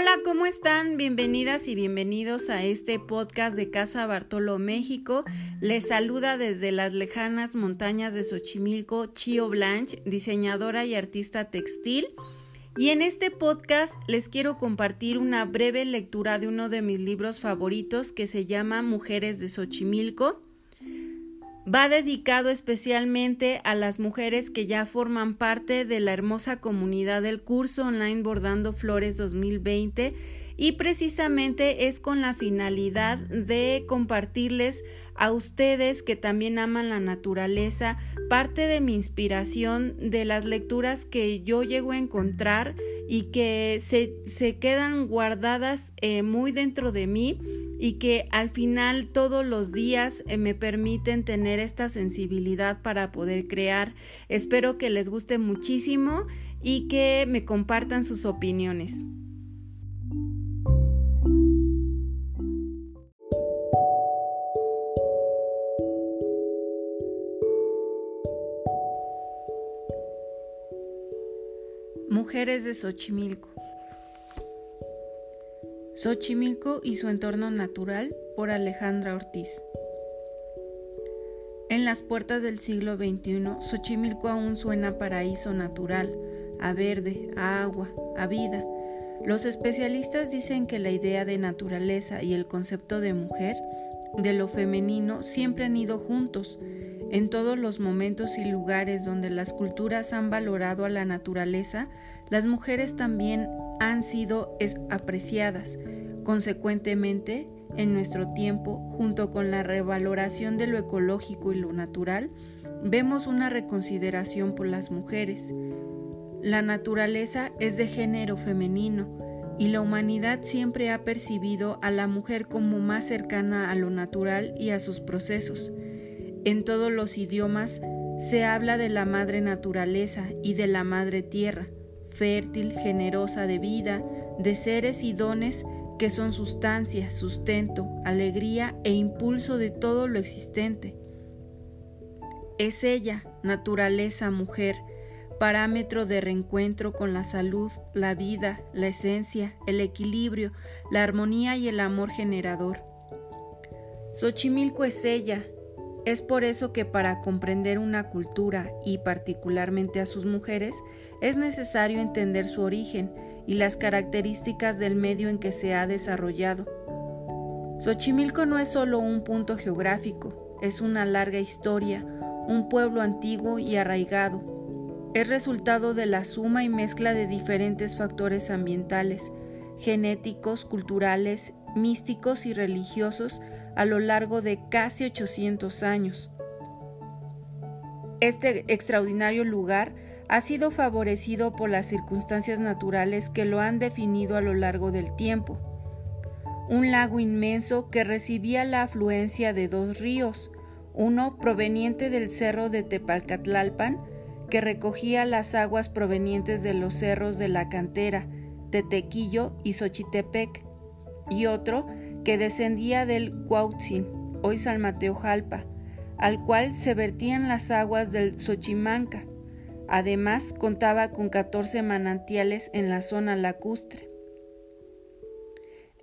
Hola, ¿cómo están? Bienvenidas y bienvenidos a este podcast de Casa Bartolo México. Les saluda desde las lejanas montañas de Xochimilco Chio Blanche, diseñadora y artista textil. Y en este podcast les quiero compartir una breve lectura de uno de mis libros favoritos que se llama Mujeres de Xochimilco Va dedicado especialmente a las mujeres que ya forman parte de la hermosa comunidad del curso online Bordando Flores 2020 y precisamente es con la finalidad de compartirles a ustedes que también aman la naturaleza parte de mi inspiración de las lecturas que yo llego a encontrar y que se, se quedan guardadas eh, muy dentro de mí y que al final todos los días eh, me permiten tener esta sensibilidad para poder crear. Espero que les guste muchísimo y que me compartan sus opiniones. Mujeres de Xochimilco. Xochimilco y su entorno natural por Alejandra Ortiz. En las puertas del siglo XXI, Xochimilco aún suena paraíso natural, a verde, a agua, a vida. Los especialistas dicen que la idea de naturaleza y el concepto de mujer, de lo femenino, siempre han ido juntos. En todos los momentos y lugares donde las culturas han valorado a la naturaleza, las mujeres también han sido apreciadas. Consecuentemente, en nuestro tiempo, junto con la revaloración de lo ecológico y lo natural, vemos una reconsideración por las mujeres. La naturaleza es de género femenino y la humanidad siempre ha percibido a la mujer como más cercana a lo natural y a sus procesos. En todos los idiomas se habla de la madre naturaleza y de la madre tierra fértil, generosa de vida, de seres y dones que son sustancia, sustento, alegría e impulso de todo lo existente. Es ella, naturaleza, mujer, parámetro de reencuentro con la salud, la vida, la esencia, el equilibrio, la armonía y el amor generador. Xochimilco es ella, es por eso que para comprender una cultura y particularmente a sus mujeres es necesario entender su origen y las características del medio en que se ha desarrollado. Xochimilco no es solo un punto geográfico, es una larga historia, un pueblo antiguo y arraigado. Es resultado de la suma y mezcla de diferentes factores ambientales, genéticos, culturales, místicos y religiosos a lo largo de casi 800 años. Este extraordinario lugar ha sido favorecido por las circunstancias naturales que lo han definido a lo largo del tiempo. Un lago inmenso que recibía la afluencia de dos ríos, uno proveniente del cerro de Tepalcatlalpan, que recogía las aguas provenientes de los cerros de la cantera, Tetequillo y Xochitepec, y otro que descendía del Cuautzin, hoy San Mateo Jalpa, al cual se vertían las aguas del Xochimanca. Además, contaba con 14 manantiales en la zona lacustre.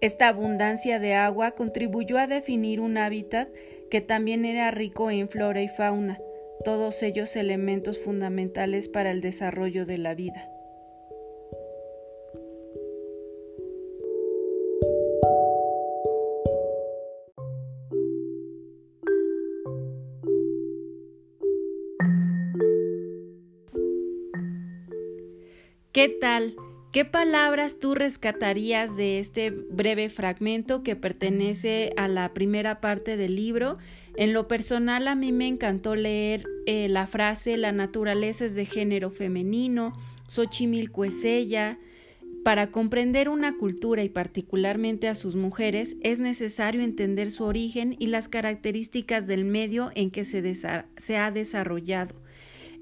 Esta abundancia de agua contribuyó a definir un hábitat que también era rico en flora y fauna, todos ellos elementos fundamentales para el desarrollo de la vida. ¿Qué tal? ¿Qué palabras tú rescatarías de este breve fragmento que pertenece a la primera parte del libro? En lo personal a mí me encantó leer eh, la frase La naturaleza es de género femenino, Xochimilco es ella. Para comprender una cultura y particularmente a sus mujeres es necesario entender su origen y las características del medio en que se, se ha desarrollado.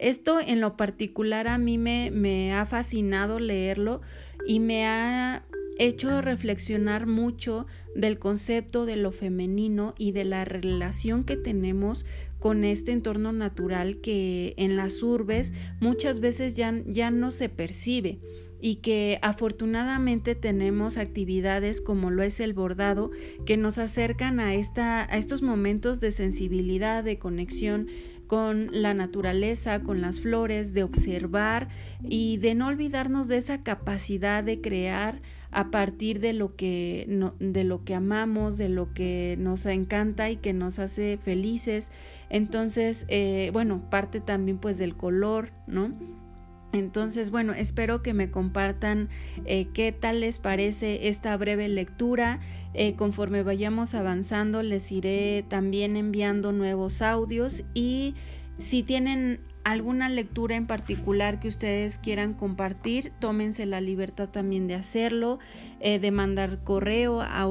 Esto en lo particular a mí me, me ha fascinado leerlo y me ha hecho reflexionar mucho del concepto de lo femenino y de la relación que tenemos con este entorno natural que en las urbes muchas veces ya, ya no se percibe y que afortunadamente tenemos actividades como lo es el bordado que nos acercan a, esta, a estos momentos de sensibilidad, de conexión con la naturaleza, con las flores, de observar y de no olvidarnos de esa capacidad de crear a partir de lo que, de lo que amamos, de lo que nos encanta y que nos hace felices. Entonces, eh, bueno, parte también pues del color, ¿no? Entonces, bueno, espero que me compartan eh, qué tal les parece esta breve lectura. Eh, conforme vayamos avanzando, les iré también enviando nuevos audios y si tienen alguna lectura en particular que ustedes quieran compartir, tómense la libertad también de hacerlo, eh, de mandar correo a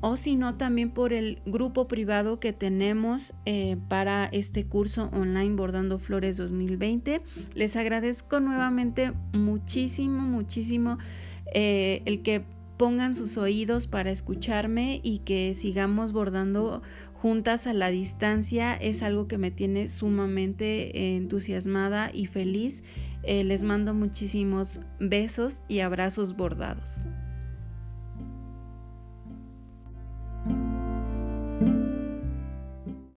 o si no también por el grupo privado que tenemos eh, para este curso online Bordando Flores 2020. Les agradezco nuevamente muchísimo, muchísimo eh, el que pongan sus oídos para escucharme y que sigamos bordando juntas a la distancia es algo que me tiene sumamente entusiasmada y feliz. Eh, les mando muchísimos besos y abrazos bordados.